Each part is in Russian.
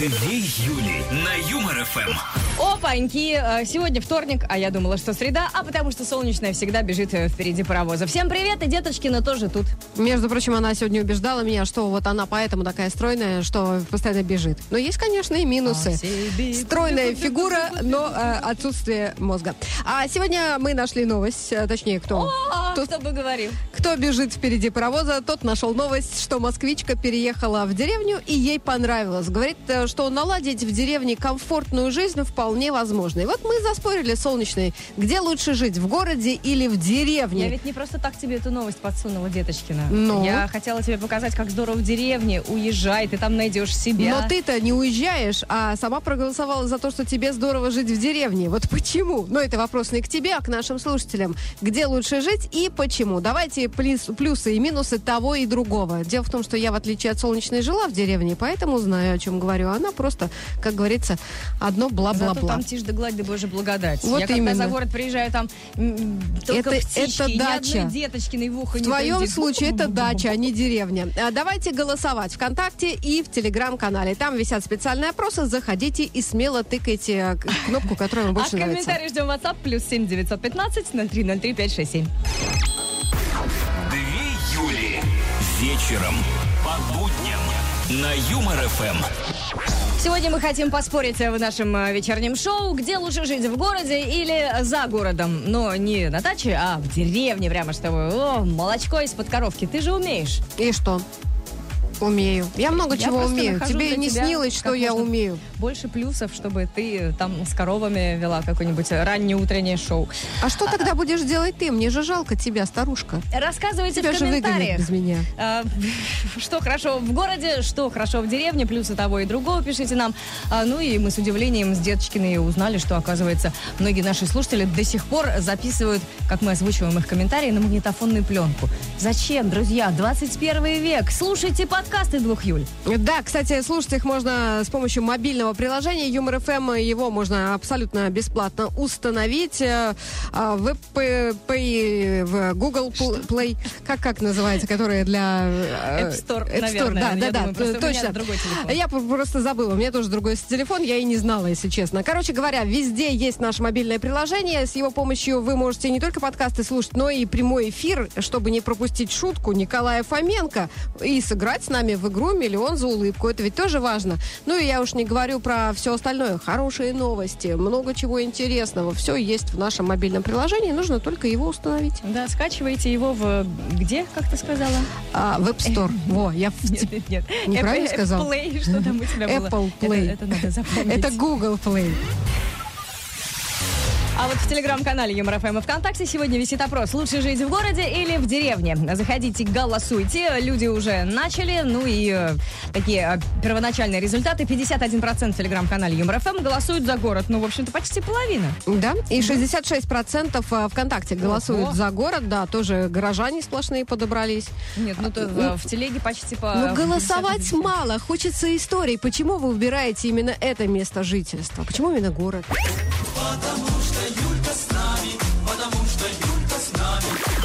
Две Юли на Юмор ФМ. Опаньки, э, сегодня вторник, а я думала, что среда, а потому что солнечная всегда бежит э, впереди паровоза. Всем привет, и Деточкина тоже тут. Между прочим, она сегодня убеждала меня, что вот она поэтому такая стройная, что постоянно бежит. Но есть, конечно, и минусы. Стройная фигура, но э, отсутствие мозга. А сегодня мы нашли новость, э, точнее, кто? О, Тут- кто бы говорил. Кто бежит впереди паровоза, тот нашел новость, что москвичка переехала в деревню и ей понравилось. Говорит, что наладить в деревне комфортную жизнь вполне возможно. И вот мы заспорили, солнечный, где лучше жить, в городе или в деревне? Я ведь не просто так тебе эту новость подсунула, Деточкина. Ну? Я хотела тебе показать, как здорово в деревне. Уезжай, ты там найдешь себя. Но ты-то не уезжаешь, а сама проголосовала за то, что тебе здорово жить в деревне. Вот почему? Но это вопрос не к тебе, а к нашим слушателям. Где лучше жить и почему? Давайте плюс- плюсы и минусы того и другого. Дело в том, что я, в отличие от солнечной, жила в деревне, поэтому знаю, о чем говорю. Она просто, как говорится, одно Зато бла-бла-бла. там тишь да гладь, да боже благодать. Вот я когда именно. за город приезжаю, там Это- птички, это ни дача. одной деточкиной в ухо В твоем случае это дача, а не деревня. А Давайте голосовать ВКонтакте и в Телеграм-канале. Там висят специальные опросы. Заходите и смело тыкайте кнопку, которая вам А больше нравится. комментарий ждем в WhatsApp плюс 7 915 0303 567. Две Юли. Вечером по будням на Юмор ФМ. Сегодня мы хотим поспорить в нашем э, вечернем шоу, где лучше жить, в городе или за городом. Но не на даче, а в деревне прямо чтобы. О, молочко из-под коровки. Ты же умеешь. И что? Умею. Я много Я чего умею. Тебе не снилось, что я умею. Больше плюсов, чтобы ты там с коровами вела какое-нибудь раннее утреннее шоу. А что тогда будешь делать ты? Мне же жалко тебя, старушка. Рассказывайте Тебя в комментариях. без меня. А, Что хорошо в городе, что хорошо в деревне, плюсы того и другого пишите нам. А, Ну и мы с удивлением с Деточкиной узнали, что, оказывается, многие наши слушатели до сих пор записывают, как мы озвучиваем их комментарии, на магнитофонную пленку. Зачем, друзья? 21 век. Слушайте подкасты двух Юль. Да, кстати, слушать их можно с помощью мобильного приложения Юмор ФМ. Его можно абсолютно бесплатно установить э, а, в App в Google Pl- Play. Как, как называется, которая для... э, App Store, App Store, наверное. да, да, да, думаю, точно. Я просто забыла. У меня тоже другой телефон, я и не знала, если честно. Короче говоря, везде есть наше мобильное приложение. С его помощью вы можете не только подкасты слушать, но и прямой эфир, чтобы не пропустить шутку Николая Фоменко и сыграть с нами в игру «Миллион за улыбку». Это ведь тоже важно. Ну и я уж не говорю про все остальное. Хорошие новости, много чего интересного. Все есть в нашем мобильном приложении, нужно только его установить. Да, скачивайте его в... Где, как ты сказала? А, в App Store. Во, я Нет, нет, нет. Неправильно Apple сказал? Play, что там у тебя было? Apple Это- Play. Это, надо запомнить. Это Google Play. А вот в телеграм-канале Юмор ФМ и ВКонтакте сегодня висит опрос. Лучше жить в городе или в деревне? Заходите, голосуйте. Люди уже начали. Ну и э, такие э, первоначальные результаты. 51% в телеграм-канале Юмор ФМ голосуют за город. Ну, в общем-то, почти половина. Да, и 66% а, ВКонтакте голосуют Ого. за город, да, тоже горожане сплошные подобрались. Нет, ну то э, в телеге почти по... Ну, голосовать 50. мало, хочется историй. Почему вы выбираете именно это место жительства? Почему именно город?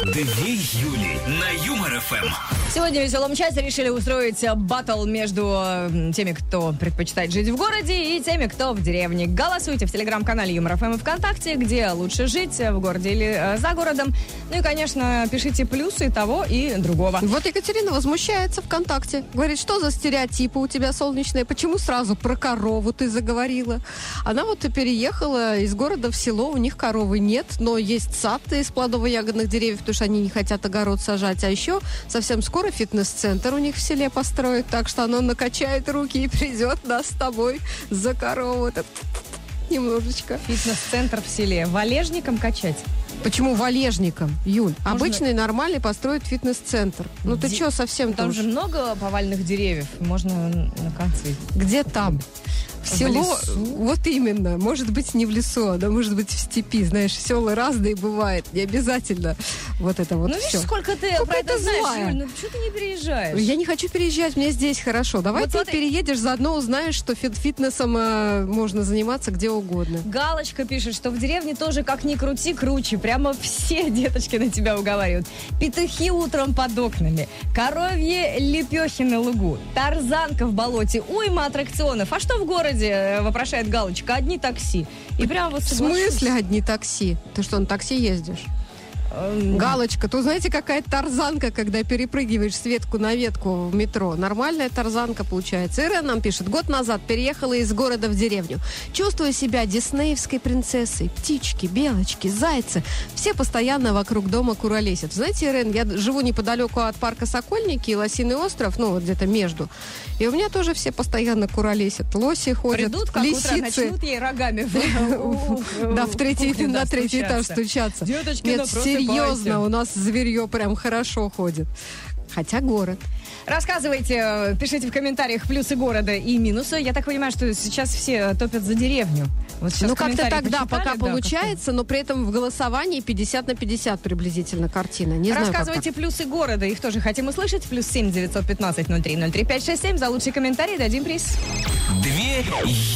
Две Юли на Юмор ФМ. Сегодня в веселом чате решили устроить баттл между теми, кто предпочитает жить в городе, и теми, кто в деревне. Голосуйте в телеграм-канале Юмор ФМ и ВКонтакте, где лучше жить, э, в городе или э, за городом. Ну и, конечно, пишите плюсы того и другого. Вот Екатерина возмущается ВКонтакте. Говорит, что за стереотипы у тебя солнечные? Почему сразу про корову ты заговорила? Она вот переехала из города в село, у них коровы нет, но есть сад из плодово-ягодных деревьев, потому что они не хотят огород сажать. А еще совсем скоро фитнес-центр у них в селе построят, так что оно накачает руки и придет нас с тобой за корову. Немножечко. Фитнес-центр в селе. Валежником качать? Почему валежником, Юль? Можно- Обычный нормальный построить фитнес-центр. Ну ты Где- что совсем Там там же много повальных деревьев. Можно на концы. Где там? В село, лесу? вот именно, может быть не в лесу, а может быть в степи, знаешь, села разные бывает, не обязательно вот это вот ну, все. видишь, сколько ты Сколько про это знаешь, злая. Юль, ну что ты не переезжаешь? Я не хочу переезжать, мне здесь хорошо. Давай Вот ты смотри. переедешь, заодно узнаешь, что фит- фитнесом э, можно заниматься где угодно. Галочка пишет, что в деревне тоже как ни крути, круче. Прямо все деточки на тебя уговаривают. Петухи утром под окнами, коровьи лепехи на лугу, тарзанка в болоте, уйма аттракционов. А что в городе, э, вопрошает Галочка, одни такси. И прям вот В соглашусь. смысле одни такси? Ты что, на такси ездишь? Галочка, то знаете, какая тарзанка, когда перепрыгиваешь с ветку на ветку в метро. Нормальная тарзанка получается. Ирен нам пишет, год назад переехала из города в деревню. Чувствую себя диснеевской принцессой. Птички, белочки, зайцы. Все постоянно вокруг дома куролесят. Знаете, Ирен, я живу неподалеку от парка Сокольники и Лосиный остров, ну вот где-то между. И у меня тоже все постоянно куролесят. Лоси ходят, Придут, как утро, лисицы. начнут ей рогами Да, в третий, на третий этаж стучаться. Деточки, Нет, просыпайтесь. Серьезно, у нас зверье прям хорошо ходит. Хотя город. Рассказывайте, э, пишите в комментариях плюсы города и минусы. Я так понимаю, что сейчас все топят за деревню. Вот сейчас ну, как-то тогда пока да, получается, но при этом в голосовании 50 на 50 приблизительно картина. Не знаю, как Рассказывайте плюсы города, их тоже хотим услышать. Плюс семь девятьсот ноль три ноль три пять шесть семь. За лучший комментарий дадим приз. Две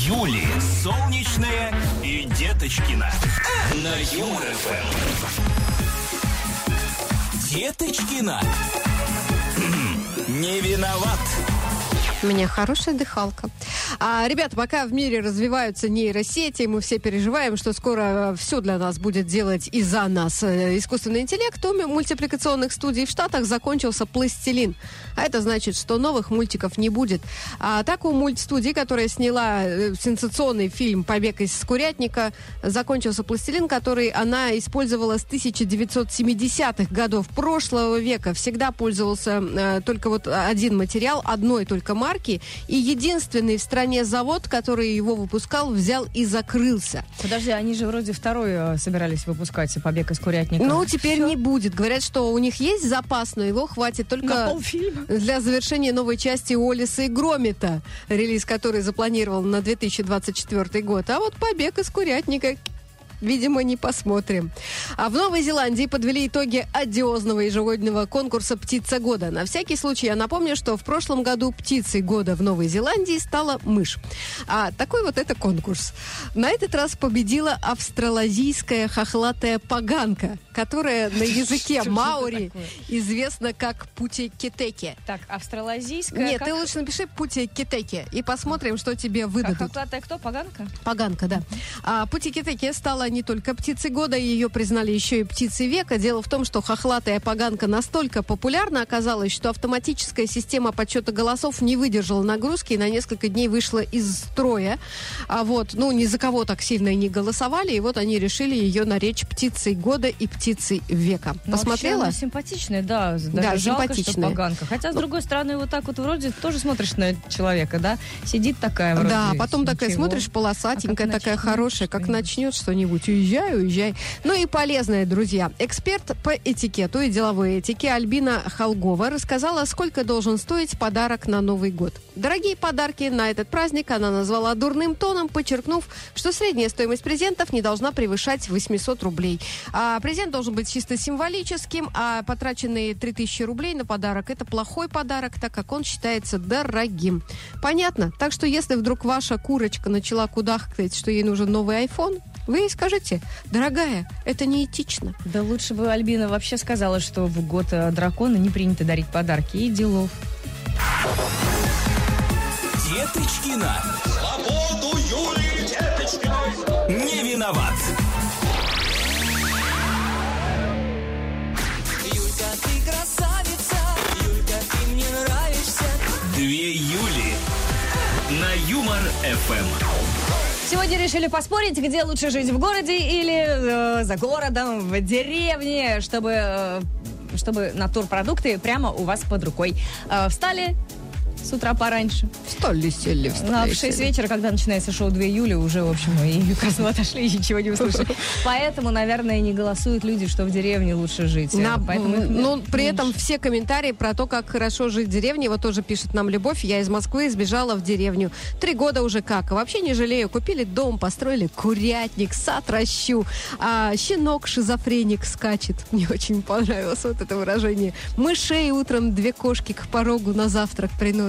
Юли. Солнечная и Деточкина. На Юмор ФМ. Деточкина. Не виноват. У меня хорошая дыхалка. А, ребята, пока в мире развиваются нейросети, мы все переживаем, что скоро все для нас будет делать и за нас э, искусственный интеллект, у мультипликационных студий в Штатах закончился пластилин. А это значит, что новых мультиков не будет. А так у мультстудии, которая сняла э, сенсационный фильм «Побег из курятника», закончился пластилин, который она использовала с 1970-х годов прошлого века. Всегда пользовался э, только вот один материал, одной только марки. И единственный в стране завод, который его выпускал, взял и закрылся. Подожди, они же вроде второй э, собирались выпускать «Побег из курятника». Ну, теперь Всё. не будет. Говорят, что у них есть запас, но его хватит только... Для завершения новой части Олиса и Громита, релиз который запланирован на 2024 год. А вот побег из курятника Видимо, не посмотрим. А в Новой Зеландии подвели итоги одиозного ежегодного конкурса «Птица года». На всякий случай я напомню, что в прошлом году птицей года в Новой Зеландии стала мышь. А такой вот это конкурс. На этот раз победила австралазийская хохлатая поганка, которая на языке маори известна как путекетеке. Так, австралазийская. Нет, как? ты лучше напиши путекетеке и посмотрим, что тебе выдадут. хохлатая кто? Поганка? Поганка, да. А Путикитеке стала не только птицей года, ее признали еще и птицей века. Дело в том, что хохлатая поганка настолько популярна оказалась, что автоматическая система подсчета голосов не выдержала нагрузки и на несколько дней вышла из строя. А вот, ну, ни за кого так сильно и не голосовали, и вот они решили ее наречь птицей года и птицей века. Ну, вообще Посмотрела? она симпатичная, да. Даже Да, жалко, симпатичная. что поганка. Хотя, с другой стороны, вот так вот вроде тоже смотришь на человека, да? Сидит такая вроде. Да, потом такая ничего. смотришь, полосатенькая, А такая начнёт хорошая, как начнет что-нибудь, уезжай, уезжай. Ну и полезная, друзья. Эксперт по этикету и деловой этике Альбина Холгова рассказала, сколько должен стоить подарок на Новый год. Дорогие подарки на этот праздник она назвала дурным тоном, подчеркнув, что средняя стоимость презентов не должна превышать 800 рублей. А презент должен быть чисто символическим, а потраченные 3000 рублей на подарок – это плохой подарок, так как он считается дорогим. Понятно? Так что если вдруг ваша курочка начала кудахтать, что ей нужен новый iPhone, вы ей скажите, дорогая, это неэтично. Да лучше бы Альбина вообще сказала, что в год э, дракона не принято дарить подарки и делов. Деточкина. Свободу Юлии Деточкиной. Не виноват. Юлька, ты красавица, Юлька, ты мне нравишься. Две Юли. На Юмор ФМ. Сегодня решили поспорить, где лучше жить, в городе или э, за городом, в деревне, чтобы, э, чтобы натурпродукты прямо у вас под рукой. Э, встали, с утра пораньше. Встали, сели, Ну, а в встали, 6 сели. вечера, когда начинается шоу 2 июля, уже, в общем, и к сну отошли, и ничего не услышали. Поэтому, наверное, не голосуют люди, что в деревне лучше жить. На- Поэтому их ну, при этом все комментарии про то, как хорошо жить в деревне, вот тоже пишет нам Любовь. Я из Москвы сбежала в деревню. Три года уже как. Вообще не жалею. Купили дом, построили курятник, сад ращу. А щенок шизофреник скачет. Мне очень понравилось вот это выражение. Мышей утром две кошки к порогу на завтрак приносят.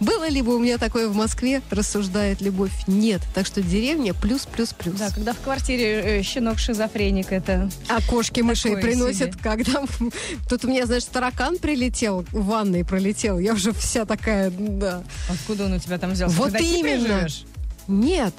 Было ли бы у меня такое в Москве, рассуждает Любовь? Нет. Так что деревня плюс-плюс-плюс. Да, когда в квартире э, щенок-шизофреник, это... А кошки мышей приносят, себе. когда... Тут у меня, знаешь, таракан прилетел, в ванной пролетел. Я уже вся такая, да. Откуда он у тебя там взялся? Вот Когда именно. живешь? Нет,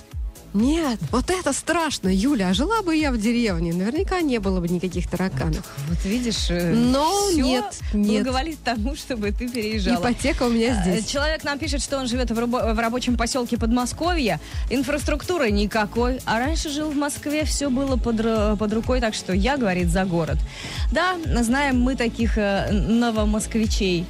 нет, вот это страшно, Юля. А жила бы я в деревне, наверняка не было бы никаких тараканов. Вот видишь, э, Но всё нет, нет. благоволит тому, чтобы ты переезжала. Ипотека у меня Э, здесь. Человек нам пишет, что он живет в, рабо- в рабочем поселке Подмосковья. Инфраструктуры никакой. А раньше жил в Москве, все было под, под рукой, так что я, говорит, за город. Да, знаем мы таких э, новомосквичей.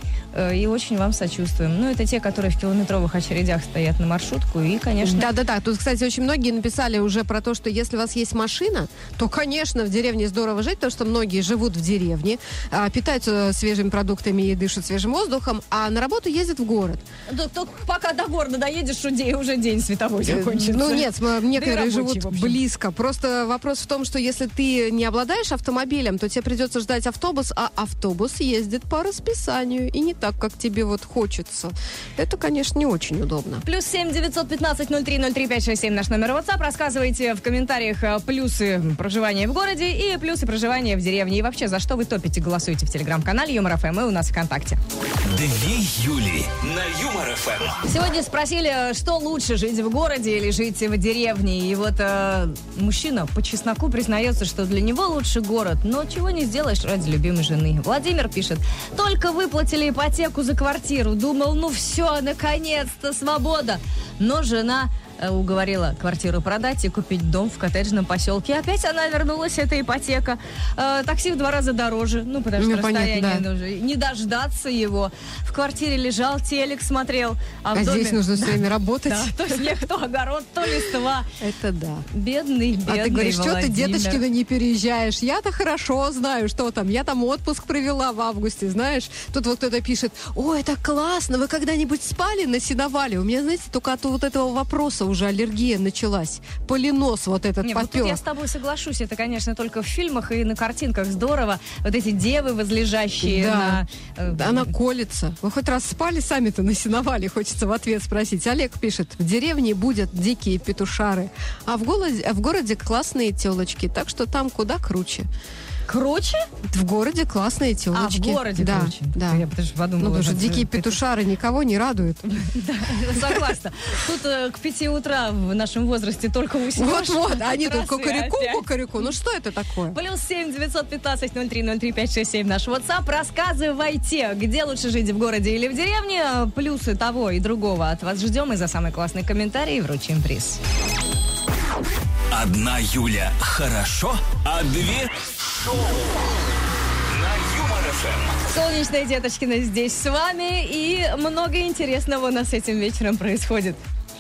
И очень вам сочувствуем. Ну, это те, которые в километровых очередях стоят на маршрутку. И, конечно, Да-да-да, тут, кстати, очень многие написали уже про то, что если у вас есть машина, то, конечно, в деревне здорово жить, потому что многие живут в деревне, а, питаются свежими продуктами и дышат свежим воздухом, а на работу ездят в город. Да, только пока до города доедешь, уже день световой закончится. Ну нет, некоторые рабочий, живут близко. Просто вопрос в том, что если ты не обладаешь автомобилем, то тебе придется ждать автобус, а автобус ездит по расписанию и не так, как тебе вот хочется. Это, конечно, не очень удобно. Плюс семь девятьсот пятнадцать ноль три ноль три пять шесть семь наш номер WhatsApp. Рассказывайте в комментариях э, плюсы проживания в городе и плюсы проживания в деревне. И вообще, за что вы топите, голосуйте в телеграм-канале Юмор ФМ и у нас ВКонтакте. Две Юли на Юмор ФМ. Сегодня спросили, что лучше, жить в городе или жить в деревне. И вот э, мужчина по чесноку признается, что для него лучше город. Но чего не сделаешь ради любимой жены. Владимир пишет, только выплатили ипотеку за квартиру. Думал, ну все, наконец-то свобода. Но жена э, уговорила квартиру продать и купить дом в коттеджном поселке. Опять она вернулась, эта ипотека. Э, такси в два раза дороже. Ну, потому что Ну, понятно, расстояние да. нужно. Не дождаться его. В квартире лежал, телек смотрел. А, в А доме- здесь нужно все время работать. да, то снег, то огород, то листва. Это да. Бедный, бедный А ты говоришь, что ты. Деточкина, не переезжаешь? Я-то хорошо знаю, что там. Я там отпуск провела в августе, знаешь. Тут вот кто-то пишет, ой, это классно, вы когда-нибудь спали на сеновале? У меня, знаете, только от вот этого вопроса уже аллергия началась. Поленос вот этот Не, вот попер. тут я с тобой соглашусь. Это, конечно, только в фильмах и на картинках здорово. Вот эти девы возлежащие Да. на... э, Она колется. Вы хоть раз спали сами-то на сеновале, хочется в ответ спросить. Олег пишет, в деревне будут дикие петушары, а в городе, в городе классные телочки, так что там куда круче. Круче? В городе классные А, телочки. в городе да, круче. Да. Я даже подумала. Ну, потому что дикие петушары никого не радуют. Да, согласна. Тут э, к пяти утра в нашем возрасте только уснешь. Вот-вот, они тут кукареку, кукареку. Ну, что это такое? Плюс семь девятьсот пятнадцать ноль три ноль три пять шесть семь наш WhatsApp. Рассказывайте, где лучше жить, в городе или в деревне. Плюсы того и другого от вас ждем. И за самый классный комментарий вручим приз. Одна Юля хорошо, а две шоу на Юмор ФМ. Солнечная Деточкина здесь с вами. И много интересного у нас этим вечером происходит.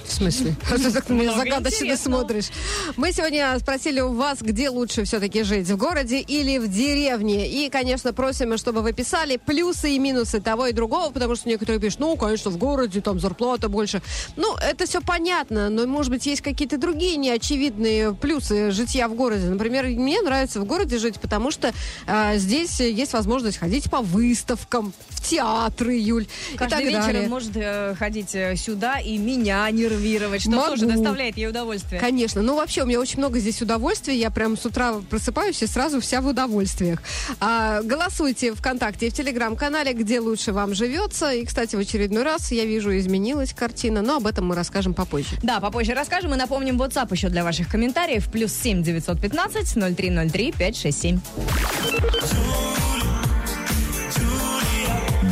В смысле? А ты так на меня загадочно смотришь. Мы сегодня спросили у вас, где лучше все-таки жить, в городе или в деревне. И, конечно, просим, чтобы вы писали плюсы и минусы того и другого, потому что некоторые пишут, ну, конечно, в городе там зарплата больше. Ну, это все понятно, но, может быть, есть какие-то другие неочевидные плюсы житья в городе. Например, мне нравится в городе жить, потому что а, здесь есть возможность ходить по выставкам, в театры, Юль, и Каждый так вечер далее. может э, ходить э, сюда и меня нервировать, что Могу. тоже доставляет ей удовольствие. Конечно. Ну, вообще, у меня очень много здесь удовольствия. Я прям с утра просыпаюсь и сразу вся в удовольствиях. А, голосуйте ВКонтакте и в Телеграм-канале, где лучше вам живется. И, кстати, в очередной раз, я вижу, изменилась картина, но об этом мы расскажем попозже. Да, попозже расскажем и напомним WhatsApp еще для ваших комментариев. Плюс семь девятьсот пятнадцать ноль три ноль три пять шесть семь.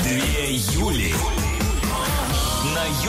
Две Юли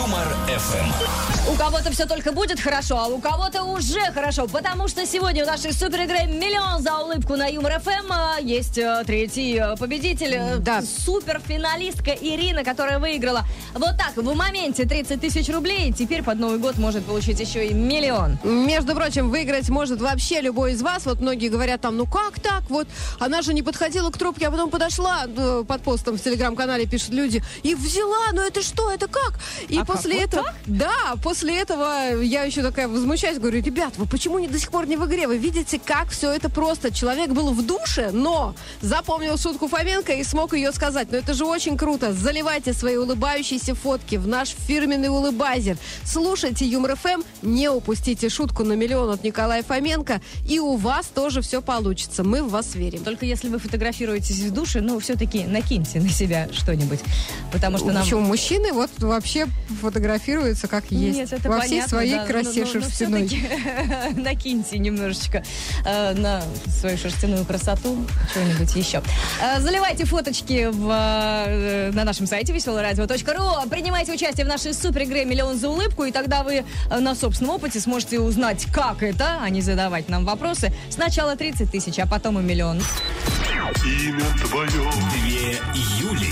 Юмор ФМ. У кого-то все только будет хорошо, а у кого-то уже хорошо, потому что сегодня в нашей супер игре «Миллион за улыбку» на Юмор ФМ а, есть э, третий э, победитель, э, Да. суперфиналистка Ирина, которая выиграла вот так, в моменте 30 тысяч рублей, и теперь под Новый год может получить еще и миллион. Между прочим, выиграть может вообще любой из вас. Вот многие говорят там, ну как так? Вот она же не подходила к трубке, а потом подошла под постом в телеграм-канале, пишут люди, и взяла, ну это что, это как? И А как, после вот этого... так? Да, после этого я еще такая возмущаюсь, говорю, ребят, вы почему не до сих пор не в игре? Вы видите, как все это просто. Человек был в душе, но запомнил шутку Фоменко и смог ее сказать. Но это же очень круто. Заливайте свои улыбающиеся фотки в наш фирменный улыбайзер. Слушайте Юмор ФМ, не упустите шутку на миллион от Николая Фоменко, и у вас тоже все получится. Мы в вас верим. Только если вы фотографируетесь в душе, ну, все-таки накиньте на себя что-нибудь, потому что нам... Почему мужчины вот вообще фотографируются как есть. Нет, это Во понятно, всей своей да, красе но- но- но шерстяной. всё-таки накиньте немножечко э, на свою шерстяную красоту что-нибудь еще. Э, заливайте фоточки в, э, на нашем сайте веселорадио.ру. Принимайте участие в нашей супер игре «Миллион за улыбку», и тогда вы э, на собственном опыте сможете узнать, как это, а не задавать нам вопросы. Сначала 30 тысяч, а потом и миллион. Имя твое, Две Юли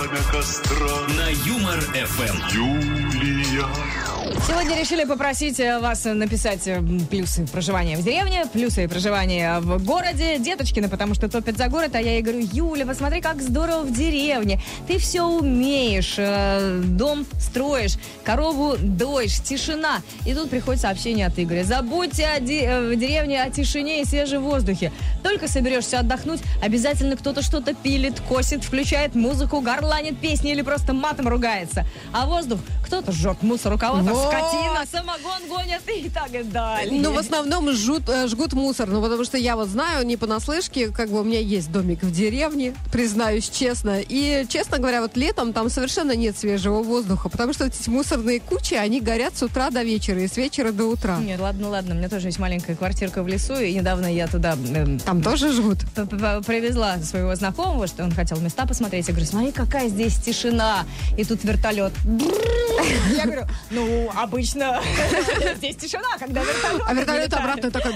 пламя костра, на Юмор ФМ. Юлия. Сегодня решили попросить э, вас написать э, плюсы проживания в деревне, плюсы проживания в городе. Деточкины, потому что топят за город, а я ей говорю, Юля, посмотри, как здорово в деревне. Ты все умеешь, э, дом строишь, корову доишь, тишина. И тут приходит сообщение от Игоря. Забудьте о де- в деревне о тишине и свежем воздухе. Только соберешься отдохнуть, обязательно кто-то что-то пилит, косит, включает музыку, горланит песни или просто матом ругается. А воздух кто-то жжет мусор у кого-то, Вот. скотина, самогон гонят и так далее. Ну, в основном жгут, э, жгут мусор. Ну, потому что я вот знаю, не понаслышке, как бы у меня есть домик в деревне, признаюсь честно. И, честно говоря, вот летом там совершенно нет свежего воздуха, потому что эти мусорные кучи, они горят с утра до вечера и с вечера до утра. Нет, ладно, ладно, у меня тоже есть маленькая квартирка в лесу, и недавно я туда эм, Там тоже жгут. привезла своего знакомого, что он хотел места посмотреть. Я говорю, смотри, какая здесь тишина. И тут вертолет. Я говорю, ну, обычно здесь тишина, когда вертолет А вертолет обратно такой...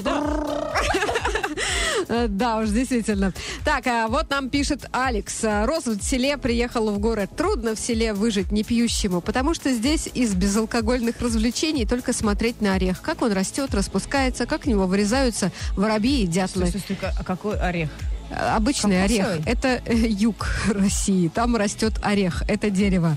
Да уж, действительно. Так, а вот нам пишет Алекс. Рос в селе, приехал в город. Трудно в селе выжить не пьющему, потому что здесь из безалкогольных развлечений только смотреть на орех. Как он растет, распускается, как в него вырезаются воробьи и дятлы. Слушай, слушай, а какой орех? Обычный Кокосовый? орех. Это э, юг России. Там растет орех. Это дерево.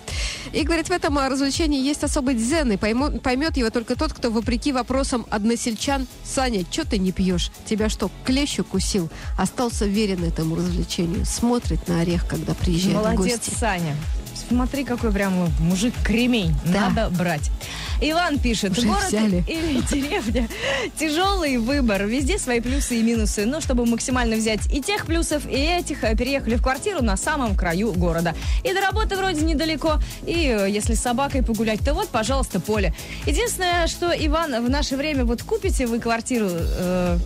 И, говорит, в этом развлечении есть особый дзен. И поймо- поймет его только тот, кто, вопреки вопросам односельчан, Саня, что ты не пьешь? Тебя что, клещ укусил? Остался верен этому развлечению. Смотрит на орех, когда приезжает в Молодец, гости. Саня. Смотри, какой прям мужик кремень. Да. Надо брать. Иван пишет, Уже город взяли. или деревня. Тяжелый выбор. Везде свои плюсы и минусы. Но чтобы максимально взять и тех плюсов, и этих, э, переехали в квартиру на самом краю города. И до работы вроде недалеко. И э, если с собакой погулять, то вот, пожалуйста, поле. Единственное, что, Иван, в наше время вот купите вы квартиру э,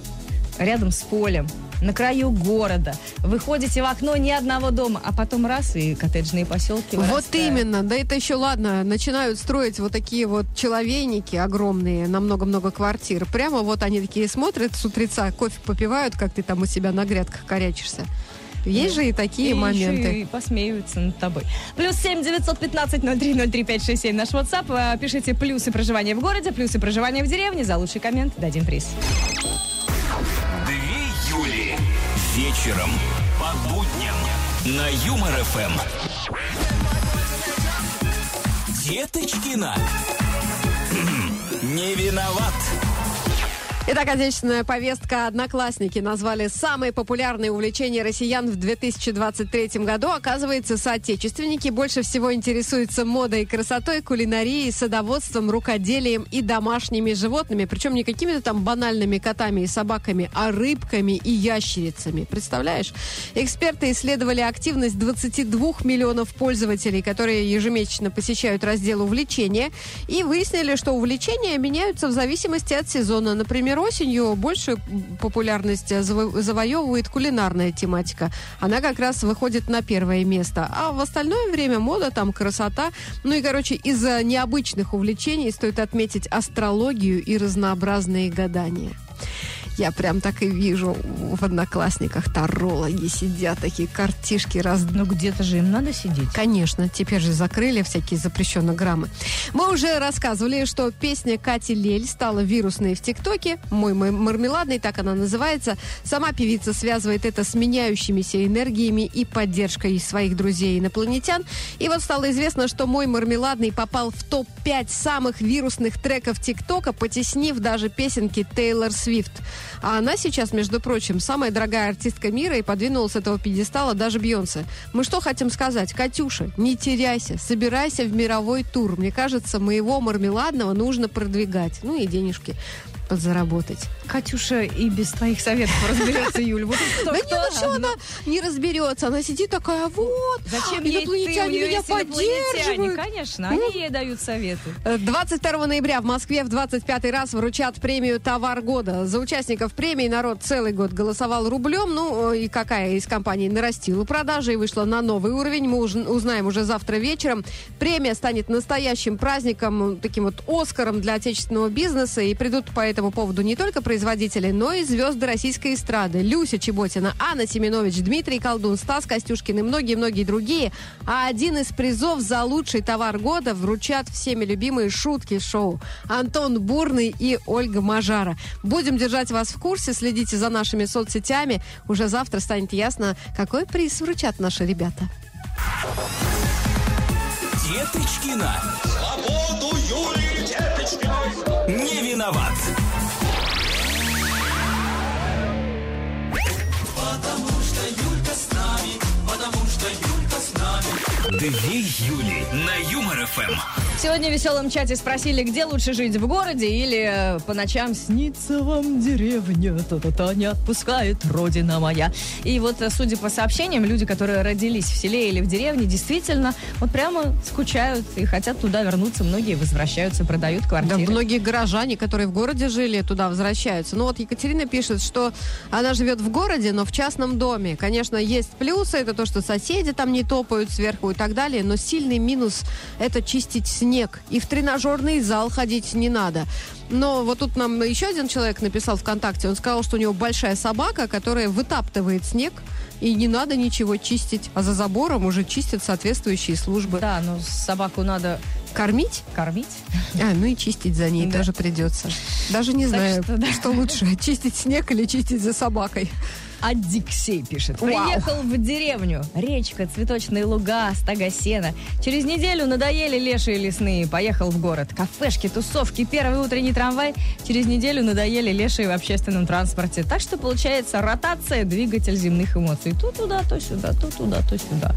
рядом с полем, на краю города. Выходите в окно ни одного дома, а потом раз и коттеджные поселки Вот вырастают. именно, да это еще ладно, начинают строить вот такие вот человейники огромные на много-много квартир. Прямо вот они такие смотрят с утреца, кофе попивают, как ты там у себя на грядках корячишься. Есть же и такие И моменты. и посмеиваются над тобой. Плюс семь девятьсот пятнадцать ноль три ноль три пять шесть семь наш WhatsApp. А, Пишите плюсы проживания в городе, плюсы проживания в деревне. За лучший коммент дадим приз. Вечером по будням на Юмор ФМ. Деточкина. Не виноват. Итак, отечественная повестка «Одноклассники» назвали самые популярные увлечения россиян в 2023 году. Оказывается, соотечественники больше всего интересуются модой, красотой, кулинарией, садоводством, рукоделием и домашними животными. Причем не какими-то там банальными котами и собаками, а рыбками и ящерицами. Представляешь? Эксперты исследовали активность 22 миллионов пользователей, которые ежемесячно посещают раздел увлечения, и выяснили, что увлечения меняются в зависимости от сезона. Например, Например, осенью большую популярность заво- завоевывает кулинарная тематика. Она как раз выходит на первое место. А в остальное время мода, там красота. Ну и, короче, из-за необычных увлечений стоит отметить астрологию и разнообразные гадания. Я прям так и вижу в одноклассниках тарологи сидят, такие картишки раз Ну где-то же им надо сидеть. Конечно, теперь же закрыли всякие запрещенные граммы. Мы уже рассказывали, что песня Кати Лель стала вирусной в ТикТоке. «Мой, мой мармеладный», так она называется. Сама певица связывает это с меняющимися энергиями и поддержкой своих друзей-инопланетян. И вот стало известно, что «Мой мармеладный» попал в топ-5 самых вирусных треков ТикТока, потеснив даже песенки Тейлор Свифт. А она сейчас, между прочим, самая дорогая артистка мира и подвинула с этого пьедестала даже Бьонсе. Мы что хотим сказать? Катюша, не теряйся, собирайся в мировой тур. Мне кажется, моего мармеладного нужно продвигать. Ну и денежки подзаработать. Катюша и без твоих советов разберется, Юль. Вот кто, да кто нет, ну что она не разберется? Она сидит такая, вот, Зачем ей ты? Инопланетяне меня инопланетяне. поддерживают. Конечно, они ей дают советы. Э, 22 ноября в Москве в 25 раз вручат премию «Товар года». За участников премии народ целый год голосовал рублем. Ну, э, и какая из компаний нарастила продажи и вышла на новый уровень, мы уж- узнаем уже завтра вечером. Премия станет настоящим праздником, таким вот Оскаром для отечественного бизнеса. И придут по этому поводу не только производители, но и звезды российской эстрады. Люся Чеботина, Анна Семенович, Дмитрий Колдун, Стас Костюшкин и многие-многие другие. А один из призов за лучший товар года вручат всеми любимые шутки шоу. Антон Бурный и Ольга Мажара. Будем держать вас в курсе, следите за нашими соцсетями. Уже завтра станет ясно, какой приз вручат наши ребята. Деточкина. Свободу Юлии Деточкиной. Не виноват. Father. Две Юли на Юмор ФМ. Сегодня в веселом чате спросили, где лучше жить, в городе или э, по ночам снится вам деревня, та-та-та не отпускает родина моя. И вот, э, судя по сообщениям, люди, которые родились в селе или в деревне, действительно вот прямо скучают и хотят туда вернуться. Многие возвращаются, продают Да, квартиры. многие горожане, которые в городе жили, туда возвращаются. Ну вот Екатерина пишет, что она живет в городе, но в частном доме. Конечно, есть плюсы, это то, что соседи там не топают сверху и так далее, но сильный минус – это чистить снег. И в тренажерный зал ходить не надо. Но вот тут нам еще один человек написал ВКонтакте, он сказал, что у него большая собака, которая вытаптывает снег, и не надо ничего чистить, а за забором уже чистят соответствующие службы. Да, но собаку надо Кормить? кормить. А, ну и чистить за ней Да. тоже придется. Даже не Так знаю, что, да. что лучше, чистить снег или чистить за собакой. А Диксей пишет. Вау. Приехал в деревню. Речка, цветочные луга, стога сена. Через неделю надоели лешие лесные. Поехал в город. Кафешки, тусовки, первый утренний трамвай. Через неделю надоели лешие в общественном транспорте. Так что получается ротация, двигатель земных эмоций. То туда, то сюда, то туда, то сюда.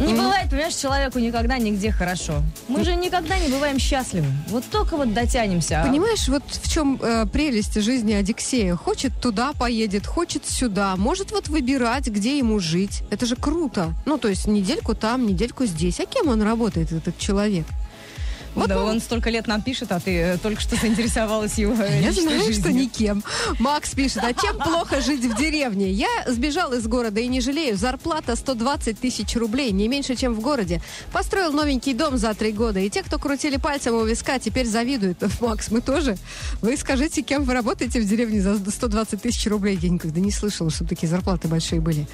Не бывает, понимаешь, человеку никогда нигде хорошо. Мы же никогда не бываем счастливы. Вот только вот дотянемся. а Понимаешь, вот в чем э, прелесть жизни Одиссея. Хочет туда поедет, хочет сюда. Может вот выбирать, где ему жить. Это же круто. Ну, то есть недельку там, недельку здесь. А кем он работает, этот человек? Вот да он столько лет нам пишет, а ты э, только что заинтересовалась его э, Я знаю, что жизнью. никем. Макс пишет, а чем плохо жить в деревне? Я сбежал из города и не жалею. Зарплата 120 тысяч рублей, не меньше, чем в городе. Построил новенький дом за три года. И те, кто крутили пальцем у виска, теперь завидуют. Макс, мы тоже. Вы скажите, кем вы работаете в деревне за 120 тысяч рублей? Я никогда не слышала, что такие зарплаты большие были.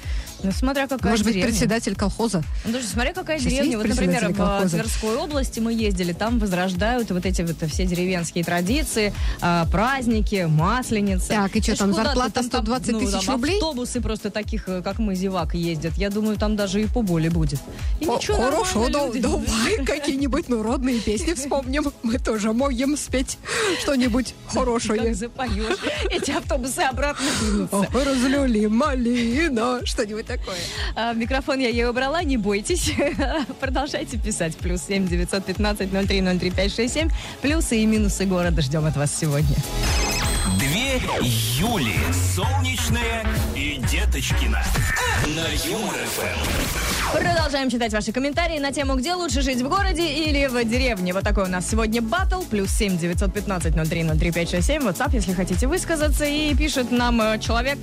Ну, смотря какая Может быть, деревня. председатель колхоза? Ну, даже смотря какая Сейчас деревня. Вот, например, в? Тверской области мы ездили, там возрождают вот эти вот все деревенские традиции, а, праздники, масленицы. Так, и что, там зарплата там, там, 120 ну, тысяч там рублей? автобусы просто таких, э, как мы, зевак, ездят. Я думаю, там даже и поболее будет. И О, ничего, Хорошо, да- люди. давай какие-нибудь народные песни вспомним. Мы тоже можем спеть что-нибудь Как хорошее. запоешь, эти автобусы обратно двинутся. Ох, разлюли малина, что-нибудь такое. А, микрофон я ей убрала, не бойтесь. Продолжайте писать. Плюс семь девятьсот пятнадцать ноль три ноль три пять шесть семь. Плюсы и минусы города ждем от вас сегодня. Две Юли. Солнечная и Деточкина. На Юмор. Продолжаем читать ваши комментарии на тему, где лучше жить, в городе или в деревне. Вот такой у нас сегодня батл. Плюс семь девятьсот пятнадцать ноль три ноль три пять шесть семь. WhatsApp, если хотите высказаться. И пишет нам э, человек.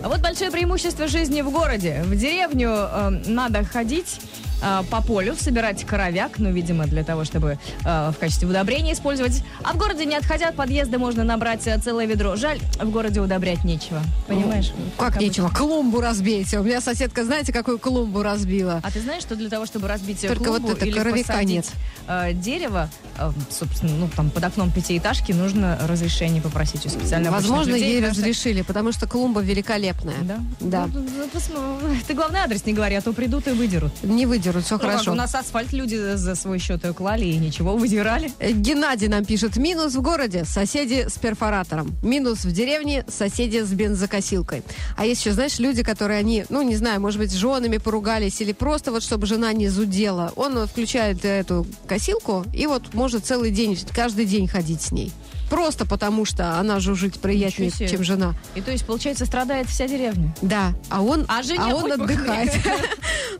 Вот большое преимущество жизни в городе. В деревню э, надо ходить э, по полю, собирать коровяк, ну, видимо, для того, чтобы э, в качестве удобрения использовать. А в городе не отходя от подъезда можно набрать э, целое ведро. Жаль, в городе удобрять нечего. Понимаешь? Как обычно. нечего, клумбу разбейте. У меня соседка, знаете, какую клумбу разбила? А ты знаешь, что для того, чтобы разбить Только клумбу вот это или посадить, нет. э, дерево, э, собственно, ну там под окном пятиэтажки нужно разрешение попросить у специально Возможно, людей, ей потому что- разрешили, потому что клумба великолепная. Да? Да. Ну, ну, посмо- ты главный адрес не говори, а то придут и выдерут. Не выдерут, все Ну, как, хорошо. У нас асфальт люди за свой счет и клали, и ничего, выдирали. Э, Геннадий нам пишет, минус в городе, соседи с перфоратором. Минус в деревне, соседи с бензокосилкой. А есть еще, знаешь, люди, которые они, ну, не знаю, может быть, с женами поругались или просто вот, чтобы жена не зудела. Он включает эту косилку и вот может целый день, каждый день ходить с ней. Просто потому, что она жужжит приятнее, Ничего себе. чем жена. И то есть, получается, страдает вся деревня. Да, а он, А жене он отдыхает.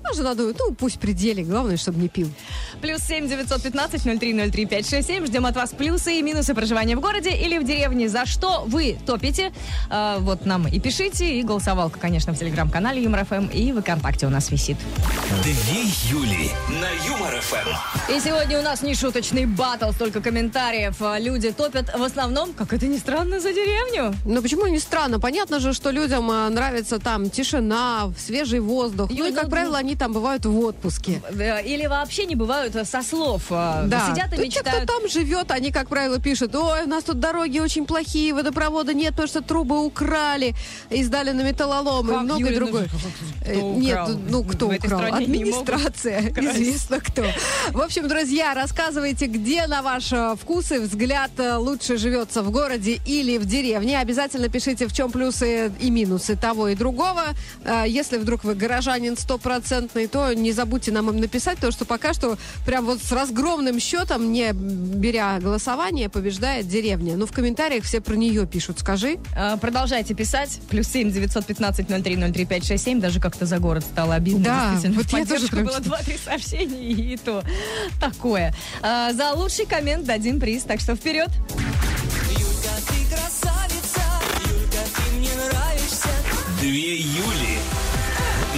Ну, жена думает, ну, пусть при деле, главное, чтобы не пил. Плюс семь девятьсот пятнадцать ноль три ноль три пять шесть семь. Ждем от вас плюсы и минусы проживания в городе или в деревне. За что вы топите? А, вот нам и пишите. И голосовалка, конечно, в телеграм-канале Юмор ФМ и в ВКонтакте у нас висит. Две Юли. На Юмор ФМ. И сегодня у нас нешуточный батл, столько комментариев. А, Люди топят в основном, как это ни странно, за деревню. Но почему не странно? Понятно же, что людям а, нравится там тишина, свежий воздух. Ну и, Юль, как ну, правило, они там бывают в отпуске. Да, Или вообще не бывают а, со слов. А, Сидят и То те, кто мечтают. там живет, они, как правило, пишут, ой, у нас тут дороги очень плохие, водопровода нет, потому что трубы украли и сдали на металлолом и Как, многое Юля, ну, другое. Э, Нет, ну кто В украл? Администрация, известно кто. В общем, друзья, рассказывайте, где на ваш э, вкус и взгляд э, лучше живется в городе или в деревне. Обязательно пишите, в чем плюсы и минусы того и другого. Э, Если вдруг вы горожанин стопроцентный, то не забудьте нам им написать, потому что пока что прям вот с разгромным счетом, не беря голосование, побеждает деревня. Ну, в комментариях все про нее пишут. Скажи. А, Продолжайте писать. Плюс семь девятьсот пятнадцать ноль три ноль три пять шесть семь. Даже как-то за город стало обидно. Да, вот я тоже прям было что- два-три сообщения, и то такое. А, За лучший коммент дадим приз, так что вперед. Две Юли.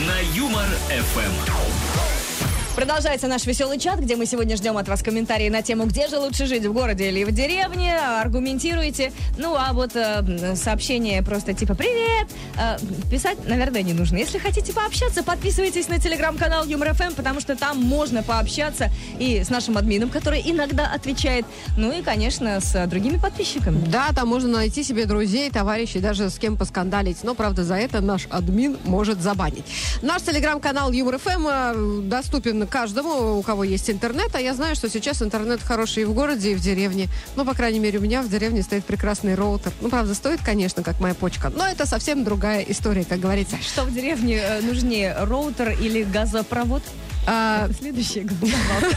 На Юмор ФМ. Продолжается наш веселый чат, где мы сегодня ждем от вас комментарии на тему, где же лучше жить, в городе или в деревне. Аргументируйте. Ну, а вот э, сообщение просто типа «Привет!» э, писать, наверное, не нужно. Если хотите пообщаться, подписывайтесь на телеграм-канал Юмор ФМ, потому что там можно пообщаться и с нашим админом, который иногда отвечает, ну и, конечно, с другими подписчиками. Да, там можно найти себе друзей, товарищей, даже с кем поскандалить. Но, правда, за это наш админ может забанить. Наш телеграм-канал Юмор ФМ э, каждому, у кого есть интернет. А я знаю, что сейчас интернет хороший и в городе, и в деревне. Ну, по крайней мере, у меня в деревне стоит прекрасный роутер. Ну, правда, стоит, конечно, как моя почка. Но это совсем другая история, как говорится. Что в деревне э, нужнее, роутер или газопровод? А, голосовалка.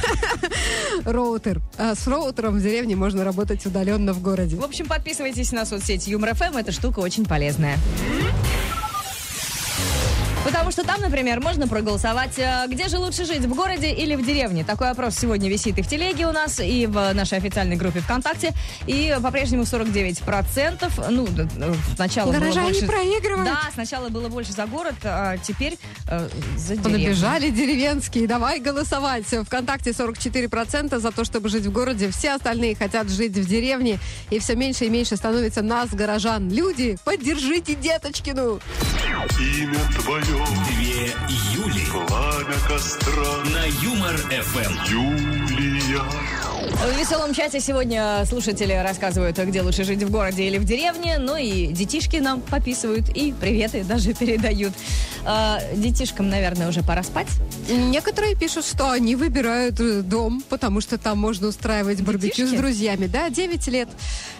роутер. А с роутером в деревне можно работать удаленно в городе. В общем, подписывайтесь на соцсети Юмор ФМ, эта штука очень полезная. Потому что там, например, можно проголосовать, э, где же лучше жить, в городе или в деревне. Такой опрос сегодня висит и в телеге у нас, и в нашей официальной группе ВКонтакте. И по-прежнему 49%. Ну, сначала было Горожане больше... проигрывают. Да, сначала было больше за город, а теперь э, за деревню. Набежали деревенские. Давай голосовать. Вконтакте 44% за то, чтобы жить в городе. Все остальные хотят жить в деревне. И все меньше и меньше становится нас, горожан. Люди, поддержите деточкину. Имя твое, Две Юли. пламя костра, На Юмор ФМ. Юлия. В веселом чате сегодня слушатели рассказывают, где лучше жить в городе или в деревне. Ну и детишки нам пописывают и приветы даже передают. А, детишкам, наверное, уже пора спать. Некоторые пишут, что они выбирают э, дом, потому что там можно устраивать барбекю Детишки? с друзьями. Да, 9 лет.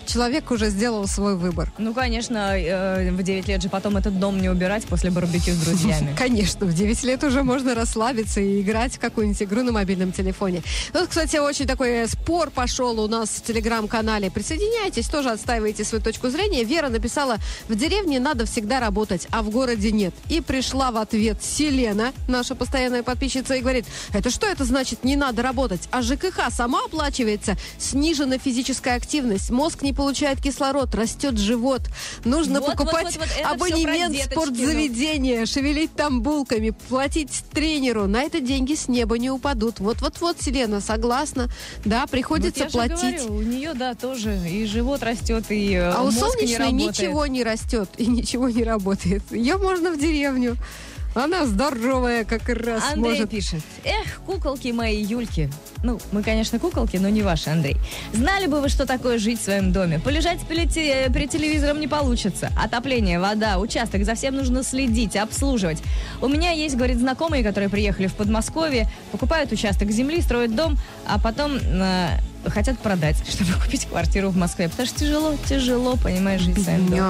Человек уже сделал свой выбор. Ну, конечно, э, в 9 лет же потом этот дом не убирать после барбекю с друзьями. Конечно, в 9 лет уже можно расслабиться и играть в какую-нибудь игру на мобильном телефоне. Тут, кстати, очень такой спор пошел у нас в телеграм-канале. Присоединяйтесь, тоже отстаивайте свою точку зрения. Вера написала, в деревне надо всегда работать, а в городе нет. И пришла в ответ Селена, наша постоянная подписчица, и говорит, это что это значит не надо работать? А ЖКХ сама оплачивается, снижена физическая активность, мозг не получает кислород, растет живот. Нужно Вот, покупать вот, вот, вот, абонемент в деточкину. спортзаведение, шевелить там булками, платить тренеру. На это деньги с неба не упадут. Вот-вот-вот, Селена, согласна. Да, приходится Вот я же платить. говорю, у нее, да, тоже и живот растет, и э, А у не солнечной работает. ничего не растет и ничего не работает. Ее можно в деревню. Она здоровая как раз Андрей может. пишет. Эх, куколки мои Юльки. Ну, мы, конечно, куколки, но не ваши, Андрей. Знали бы вы, что такое жить в своем доме. Полежать перед, перед телевизором не получится. Отопление, вода, участок, за всем нужно следить, обслуживать. У меня есть, говорит, знакомые, которые приехали в Подмосковье, покупают участок земли, строят дом, а потом э, хотят продать, чтобы купить квартиру в Москве. Потому что тяжело, тяжело, понимаешь, жить в своем доме.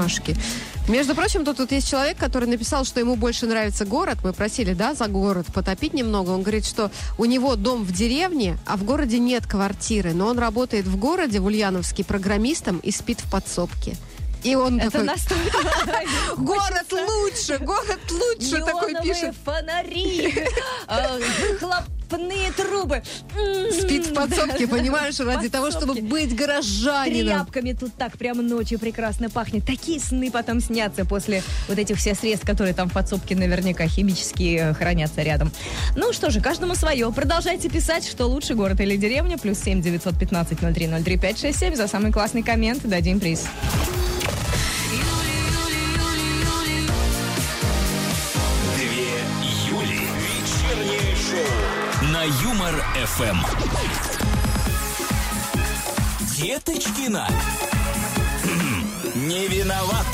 Между прочим, тут, тут есть человек, который написал, что ему больше нравится город. Мы просили, да, за город потопить немного. Он говорит, что у него дом в деревне, а в городе нет квартиры. Но он работает в городе, в Ульяновске, программистом и спит в подсобке. И он Это такой, настолько... город лучше, город лучше, такой пишет. фонари, э, выхлопные трубы. М, Спит в подсобке, понимаешь, ради того, чтобы быть горожанином. Тряпками тут так прямо ночью прекрасно пахнет. Такие сны потом снятся после вот этих всех средств, которые там в подсобке наверняка химически э, хранятся рядом. Ну что же, каждому свое. Продолжайте писать, что лучше город или деревня. Плюс семь девятьсот пятнадцать ноль три ноль три пять шесть семь. За самый классный коммент дадим приз. Юмор ФМ. Деточкина. М, Не виноват.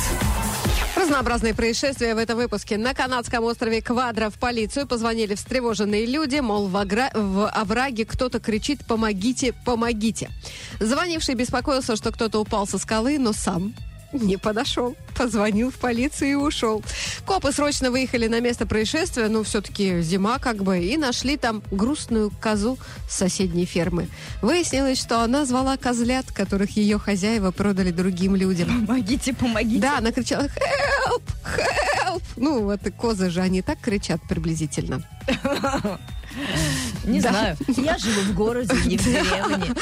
Разнообразные происшествия в этом выпуске. На канадском острове Квадро в полицию позвонили встревоженные люди, мол, в, огра- в овраге кто-то кричит «помогите, помогите». Звонивший беспокоился, что кто-то упал со скалы, но сам не подошел. Позвонил в полицию и ушел. Копы срочно выехали на место происшествия, ну, все-таки зима как бы, и нашли там грустную козу с соседней фермы. Выяснилось, что она звала козлят, которых ее хозяева продали другим людям. Помогите, помогите. Да, она кричала «Help! Help!» Ну, вот козы же, они так кричат приблизительно. Не Да. знаю. Я живу в городе, не в деревне.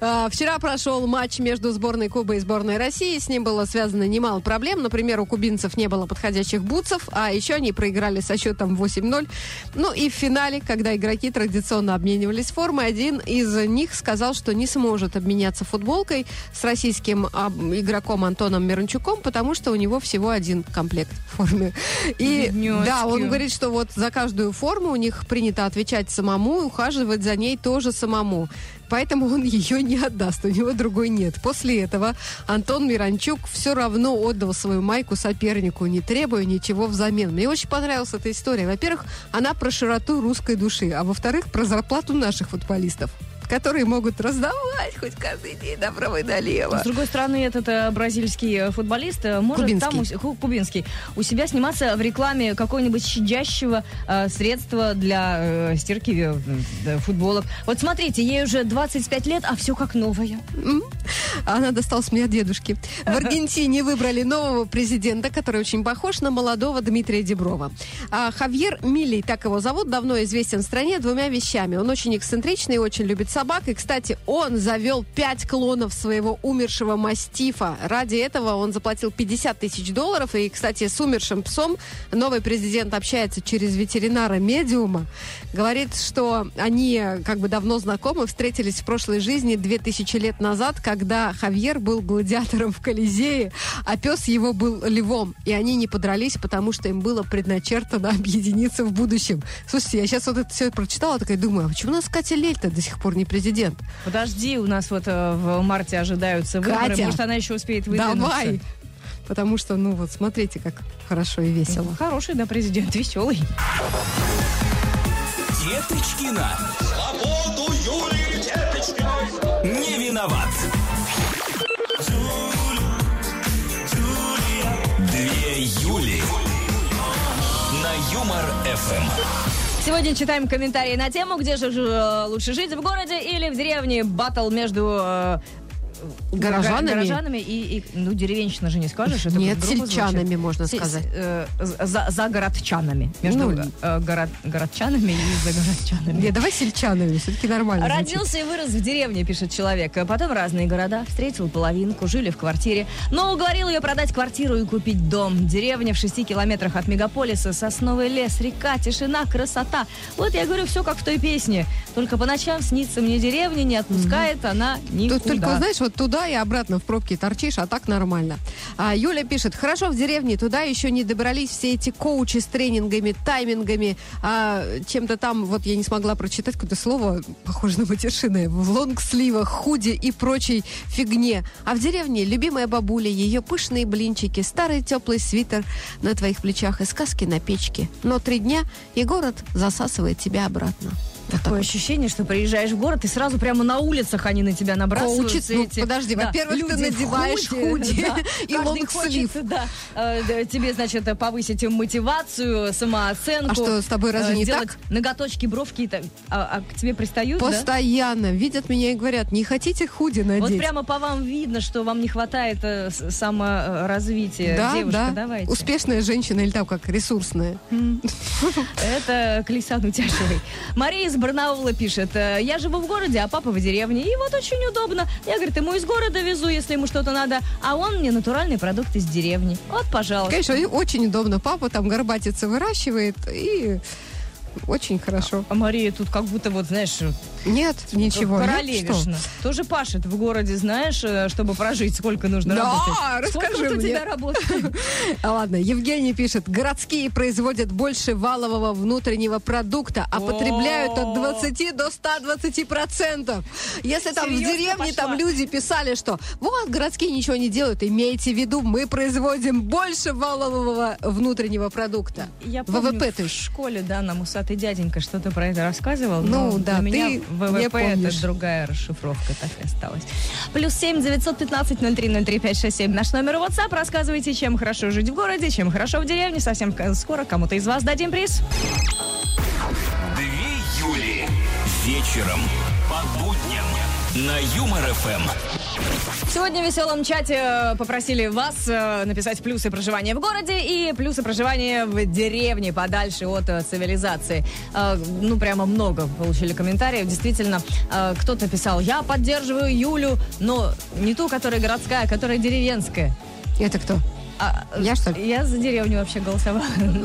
А, Вчера прошел матч между сборной Кубы и сборной России. С ним было связано немало проблем. Например, у кубинцев не было подходящих бутсов, а еще они проиграли со счетом 8-0. Ну и в финале, когда игроки традиционно обменивались формой, один из них сказал, что не сможет обменяться футболкой с российским а, игроком Антоном Мирончуком, потому что у него всего один комплект формы. И Бедняжки. да, он говорит, что вот за каждую форму у них принято отвечать самому и ухаживать за ней тоже самому. Поэтому он ее не отдаст, у него другой нет. После этого Антон Миранчук все равно отдал свою майку сопернику, не требуя ничего взамен. Мне очень понравилась эта история. Во-первых, она про широту русской души, а во-вторых, про зарплату наших футболистов, которые могут раздавать хоть каждый день направо и налево. С другой стороны, этот э, бразильский э, футболист э, может Кубинский. там у, ку- кубинский у себя сниматься в рекламе какого-нибудь щадящего э, средства для э, стирки э, э, футболок. Вот смотрите, ей уже 25 лет, а все как новое. Она досталась мне от дедушки. В Аргентине выбрали нового президента, который очень похож на молодого Дмитрия Деброва. А Хавьер Милей, так его зовут, давно известен в стране двумя вещами. Он очень эксцентричный и очень любит собак. И, кстати, он завел пять клонов своего умершего мастифа. Ради этого он заплатил 50 тысяч долларов. И, кстати, с умершим псом новый президент общается через ветеринара-медиума. Говорит, что они как бы давно знакомы, встретились в прошлой жизни 2000 лет назад, когда Хавьер был гладиатором в Колизее, а пес его был львом. И они не подрались, потому что им было предначертано объединиться в будущем. Слушайте, я сейчас вот это все прочитала, такая думаю, а почему у нас Катя Лель-то до сих пор не президент? Подожди, у нас вот э, в марте ожидаются выборы, Катя, может, она еще успеет выдвинуться. Давай! Потому что, ну вот, смотрите, как хорошо и весело. Хороший, да, президент, веселый. Деточкина. Свободу Юлии Деточкиной. Не виноват. Две Юли. На Юмор ФМ. Сегодня читаем комментарии на тему, где же э, лучше жить, в городе или в деревне. Батл между э, Горожанами? го- горожанами и, и, ну, деревенщина же не скажешь. это Нет, сельчанами, звучит. можно сказать. э, за, за городчанами. Между Ну, э, город- городчанами и за городчанами. Не, давай сельчанами, все-таки нормально. Родился и вырос в деревне, пишет человек. А Потом разные города. Встретил половинку, жили в квартире. Но уговорил ее продать квартиру и купить дом. Деревня в шести километрах от мегаполиса. Сосновый лес, река, тишина, красота. Вот я говорю, все как в той песне. Только по ночам снится мне деревня, не отпускает она никуда. Тут только, знаешь, вот туда и обратно в пробке торчишь, а так нормально. А, Юля пишет, хорошо в деревне, туда еще не добрались все эти коучи с тренингами, таймингами, а, чем-то там, вот я не смогла прочитать какое-то слово, похоже на матершинное, в лонгсливах, худи и прочей фигне. А в деревне любимая бабуля, ее пышные блинчики, старый теплый свитер на твоих плечах и сказки на печке. Но три дня, и город засасывает тебя обратно. Вот так Такое вот. ощущение, что приезжаешь в город, и сразу прямо на улицах они на тебя набрасываются. Коучи, ну, эти, подожди, во-первых, ты надеваешь худи да. и Каждый лонгслив. да, э, да, тебе, значит, повысить мотивацию, самооценку. А что, с тобой разве э, не так? ноготочки, бровки, так. а, а к тебе пристают, да? Постоянно видят меня и говорят, не хотите худи надеть? Вот прямо по вам видно, что вам не хватает э, саморазвития. да, Девушка, да. давайте. Успешная женщина или там как ресурсная. Это к Лисану Тяшевой. Мария из Барнаула пишет. «Э, Я живу в городе, а папа в деревне. И вот очень удобно. Я, говорит, ему из города везу, если ему что-то надо. А он мне натуральный продукт из деревни. Вот, пожалуйста. Конечно, и очень удобно. Папа там горбатица выращивает и очень хорошо. А Мария тут как будто вот, знаешь, Нет, ничего. Нет, королевишна. Тоже пашет в городе, знаешь, э, чтобы прожить, сколько нужно Да, работать. расскажи Сколько вот у мне. тебя работает? что? Ладно, Евгений пишет, городские производят больше валового внутреннего продукта, а потребляют от 20 до 120 процентов. Если там в деревне там люди писали, что вот, городские ничего не делают, имейте в виду, мы производим больше валового внутреннего продукта. Я ВВП, то в школе, да, нам усатый дяденька что-то про это рассказывал. Ну, да, ты ВВП это другая расшифровка так и осталась. Плюс семь девятьсот пятнадцать ноль три ноль три пять шесть семь. Наш номер WhatsApp. Рассказывайте, чем хорошо жить в городе, чем хорошо в деревне. Совсем скоро кому-то из вас дадим приз. Две Юли. Вечером по будням на Юмор ФМ. Сегодня в веселом чате э, попросили вас э, написать плюсы проживания в городе и плюсы проживания в деревне, подальше от э, цивилизации. Ну, прямо много получили комментариев. Действительно, кто-то писал, я поддерживаю Юлю, но не ту, которая городская, а которая деревенская. Это кто? А, Я, что ли? Я за деревню вообще голосовала.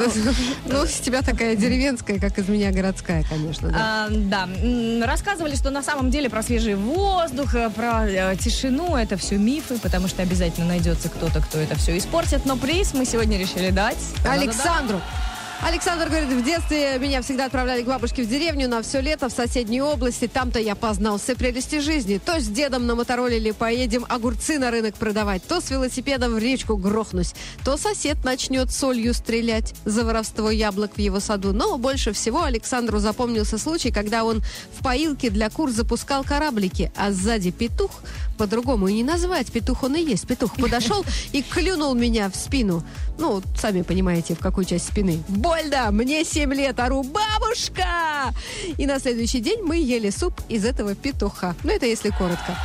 Ну, с тебя такая деревенская, как из меня городская, конечно. Да. А, рассказывали, что на самом деле про свежий воздух, э, про э, тишину это все мифы, потому что обязательно найдется кто-то, кто это все испортит. Но приз мы сегодня решили дать Александру. Александр говорит, в детстве меня всегда отправляли к бабушке в деревню на все лето в соседней области. Там-то я познал все прелести жизни. То с дедом на мотороллере поедем огурцы на рынок продавать, то с велосипедом в речку грохнусь, то сосед начнет солью стрелять за воровство яблок в его саду. Но больше всего Александру запомнился случай, когда он в поилке для кур запускал кораблики, а сзади петух, по-другому и не назвать, петух он и есть, петух подошел и клюнул меня в спину. Ну, сами понимаете, в какую часть спины. Больно! Мне 7 лет, ору, бабушка! И на следующий день мы ели суп из этого петуха. Ну, это если коротко.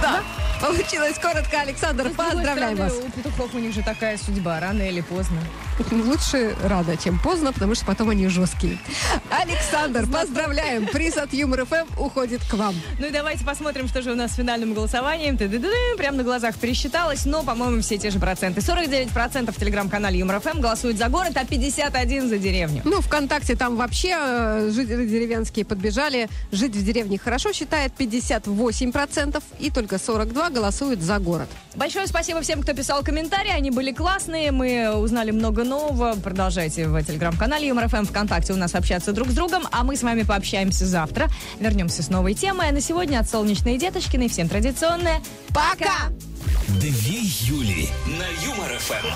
Да, получилось коротко, Александр, поздравляем вас. У петухов у них же такая судьба, рано или поздно. Лучше рано, чем поздно, потому что потом они жесткие. Александр, поздравляем! Приз от Юмор ФМ уходит к вам. Ну и давайте посмотрим, что же у нас с финальным голосованием. Ты-ды-ды-ды, Прямо на глазах пересчиталось, но, по-моему, все те же проценты. 49% в телеграм-канале Юмор ФМ голосуют за город, а 51% за деревню. Ну, ВКонтакте там вообще э, жители деревенские подбежали. Жить в деревне хорошо считает 58%, и только 42 голосуют за город. Большое спасибо всем, кто писал комментарии. Они были классные. Мы узнали много нового. Продолжайте в телеграм-канале Юмор ФМ ВКонтакте у нас общаться друг с другом. А мы с вами пообщаемся завтра. Вернемся с новой темой. А на сегодня от Солнечной Деточкиной всем традиционное. Пока! Две Юли на Юмор ФМ.